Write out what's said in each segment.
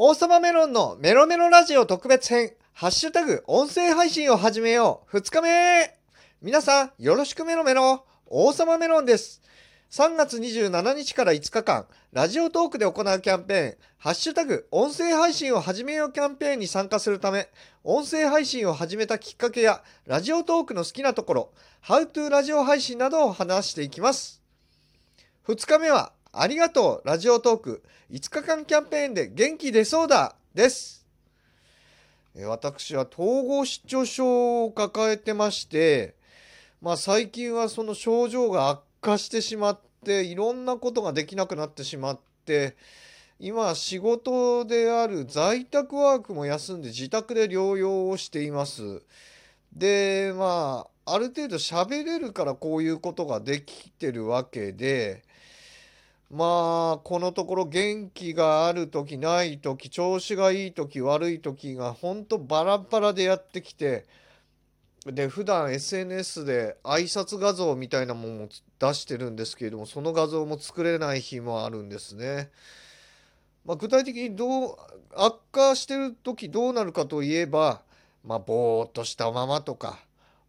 王様メロンのメロメロラジオ特別編、ハッシュタグ音声配信を始めよう。2日目皆さん、よろしくメロメロ。王様メロンです。3月27日から5日間、ラジオトークで行うキャンペーン、ハッシュタグ音声配信を始めようキャンペーンに参加するため、音声配信を始めたきっかけや、ラジオトークの好きなところ、How to ラジオ配信などを話していきます。2日目は、ありがとうラジオトーク5日間キャンペーンで元気出そうだです。私は統合失調症を抱えてまして、まあ最近はその症状が悪化してしまって、いろんなことができなくなってしまって、今仕事である在宅ワークも休んで自宅で療養をしています。で、まあ、ある程度喋れるからこういうことができてるわけで、まあ、このところ元気がある時ない時調子がいい時悪い時がほんとバラバラでやってきてで普段 SNS で挨拶画像みたいなものも出してるんですけれどもその画像も作れない日もあるんですね。まあ、具体的にどう悪化してる時どうなるかといえば、まあ、ぼーっとしたままとか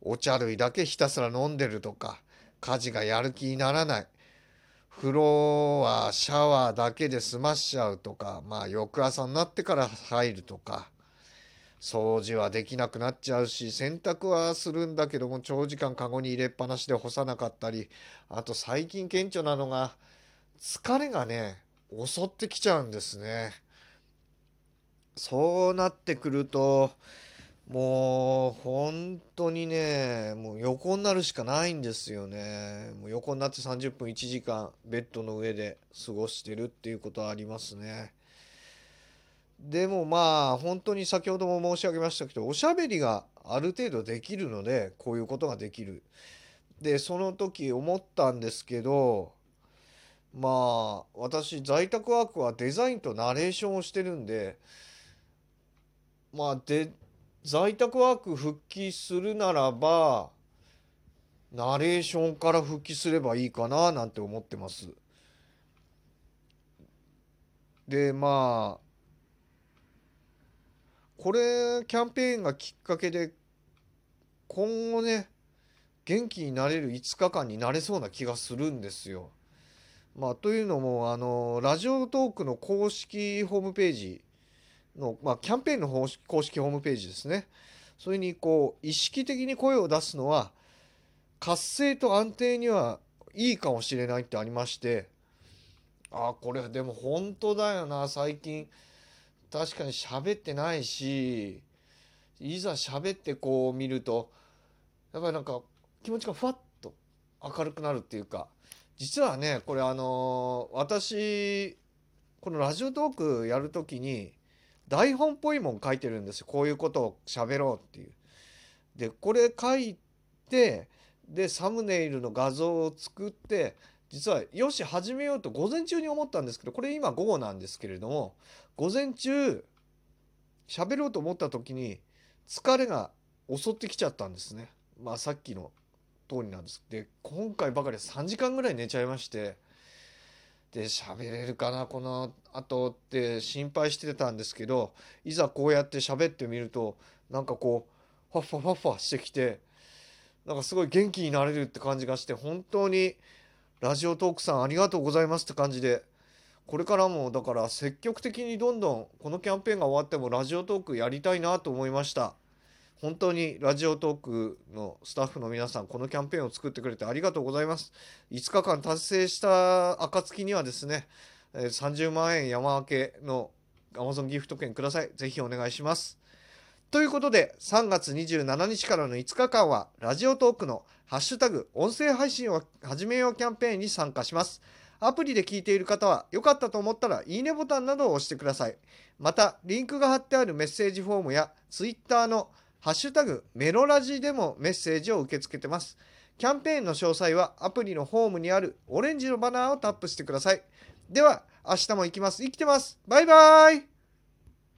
お茶類だけひたすら飲んでるとか家事がやる気にならない風呂はシャワーだけで済ましちゃうとかまあ翌朝になってから入るとか掃除はできなくなっちゃうし洗濯はするんだけども長時間カゴに入れっぱなしで干さなかったりあと最近顕著なのが疲れがね襲ってきちゃうんですね。そうなってくるともう本当にねもう横になるしかないんですよね。もう横になって30分1時間ベッドの上で過ごしてるっていうことはありますね。でもまあ本当に先ほども申し上げましたけどおしゃべりがある程度できるのでこういうことができる。でその時思ったんですけどまあ私在宅ワークはデザインとナレーションをしてるんでまあで在宅ワーク復帰するならばナレーションから復帰すればいいかななんて思ってます。でまあこれキャンペーンがきっかけで今後ね元気になれる5日間になれそうな気がするんですよ。まあ、というのもあのラジオトークの公式ホームページの、まあ、キャンペーンの方公式ホームページですね。それにこう意識的に声を出すのは活性と安定にはいいかもしれないってありましてああこれでも本当だよな最近確かに喋ってないしいざ喋ってこう見るとやっぱりなんか気持ちがふわっと明るくなるっていうか実はねこれあの私このラジオトークやるときに台本っぽいもん書いてるんですよこういうことを喋ろうっていう。でこれ書いてでサムネイルの画像を作って実はよし始めようと午前中に思ったんですけどこれ今午後なんですけれども午前中喋ろうと思った時に疲れが襲ってきちゃったんですね。まあさっきの通りなんです。で今回ばかり3時間ぐらい寝ちゃいましてで喋れるかなこの後って心配してたんですけどいざこうやって喋ってみるとなんかこうファッファファッファしてきてなんかすごい元気になれるって感じがして本当にラジオトークさんありがとうございますって感じでこれからもだから積極的にどんどんこのキャンペーンが終わってもラジオトークやりたいなと思いました。本当にラジオトークのスタッフの皆さんこのキャンペーンを作ってくれてありがとうございます。5日間達成した暁にはですね30万円山分けの Amazon ギフト券ください。ぜひお願いします。ということで3月27日からの5日間はラジオトークのハッシュタグ音声配信を始めようキャンペーンに参加します。アプリで聞いている方は良かったと思ったらいいねボタンなどを押してください。またリンクが貼ってあるメッセージフォームや Twitter のハッシュタグメロラジでもメッセージを受け付けてます。キャンペーンの詳細はアプリのホームにあるオレンジのバナーをタップしてください。では明日も行きます。生きてます。バイバーイ。